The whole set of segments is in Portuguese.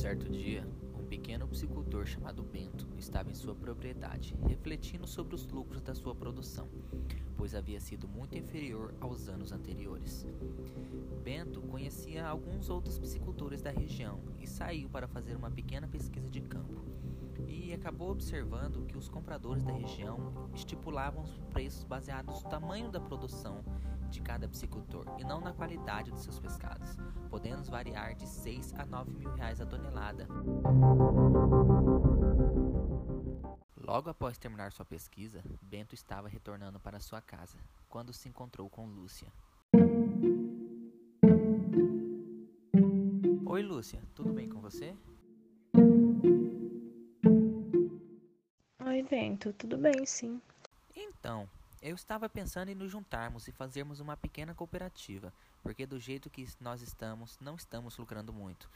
Certo dia, um pequeno psicultor chamado Bento estava em sua propriedade, refletindo sobre os lucros da sua produção, pois havia sido muito inferior aos anos anteriores. Bento conhecia alguns outros psicultores da região e saiu para fazer uma pequena pesquisa de campo. E acabou observando que os compradores da região estipulavam os preços baseados no tamanho da produção de cada psicultor e não na qualidade dos seus pescados, podendo variar de 6 a 9 mil reais a tonelada. Logo após terminar sua pesquisa, Bento estava retornando para sua casa, quando se encontrou com Lúcia. Oi, Lúcia, tudo bem com você? Oi, Bento, tudo bem, sim. Então, eu estava pensando em nos juntarmos e fazermos uma pequena cooperativa, porque do jeito que nós estamos, não estamos lucrando muito.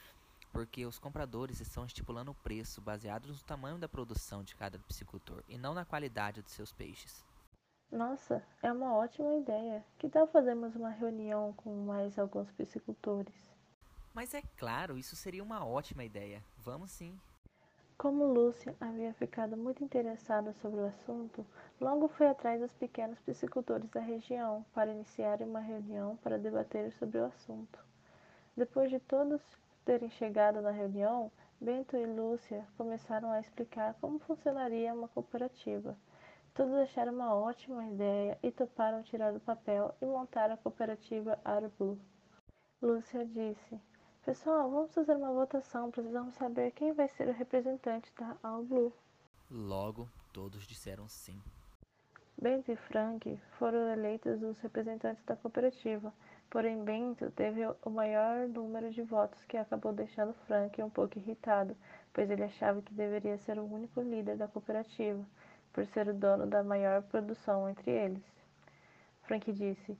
Porque os compradores estão estipulando o preço baseado no tamanho da produção de cada piscicultor e não na qualidade dos seus peixes. Nossa, é uma ótima ideia. Que tal fazermos uma reunião com mais alguns piscicultores? Mas é claro, isso seria uma ótima ideia. Vamos sim. Como Lúcia havia ficado muito interessada sobre o assunto, logo foi atrás dos pequenos piscicultores da região para iniciar uma reunião para debater sobre o assunto. Depois de todos terem chegado na reunião, Bento e Lúcia começaram a explicar como funcionaria uma cooperativa. Todos acharam uma ótima ideia e toparam tirar do papel e montar a cooperativa Blue. Lúcia disse: Pessoal, vamos fazer uma votação. Precisamos saber quem vai ser o representante da Blue. Logo, todos disseram sim. Bento e Frank foram eleitos os representantes da cooperativa, porém Bento teve o maior número de votos que acabou deixando Frank um pouco irritado, pois ele achava que deveria ser o único líder da cooperativa, por ser o dono da maior produção entre eles. Frank disse: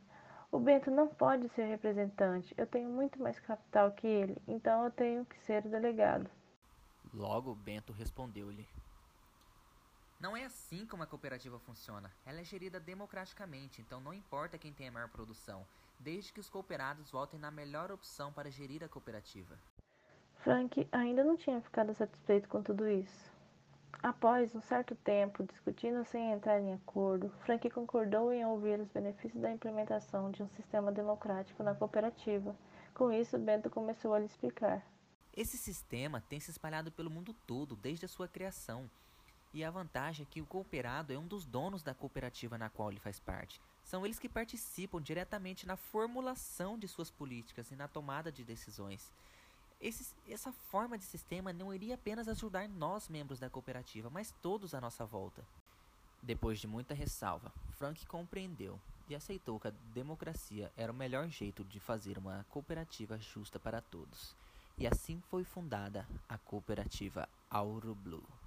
o Bento não pode ser representante. Eu tenho muito mais capital que ele, então eu tenho que ser o delegado. Logo, Bento respondeu-lhe: Não é assim como a cooperativa funciona. Ela é gerida democraticamente, então não importa quem tem a maior produção, desde que os cooperados votem na melhor opção para gerir a cooperativa. Frank ainda não tinha ficado satisfeito com tudo isso. Após um certo tempo discutindo sem entrar em acordo, Frank concordou em ouvir os benefícios da implementação de um sistema democrático na cooperativa. Com isso, Bento começou a lhe explicar. Esse sistema tem se espalhado pelo mundo todo desde a sua criação. E a vantagem é que o cooperado é um dos donos da cooperativa na qual ele faz parte. São eles que participam diretamente na formulação de suas políticas e na tomada de decisões. Esse, essa forma de sistema não iria apenas ajudar nós, membros da cooperativa, mas todos à nossa volta. Depois de muita ressalva, Frank compreendeu e aceitou que a democracia era o melhor jeito de fazer uma cooperativa justa para todos. E assim foi fundada a cooperativa Auro Blue.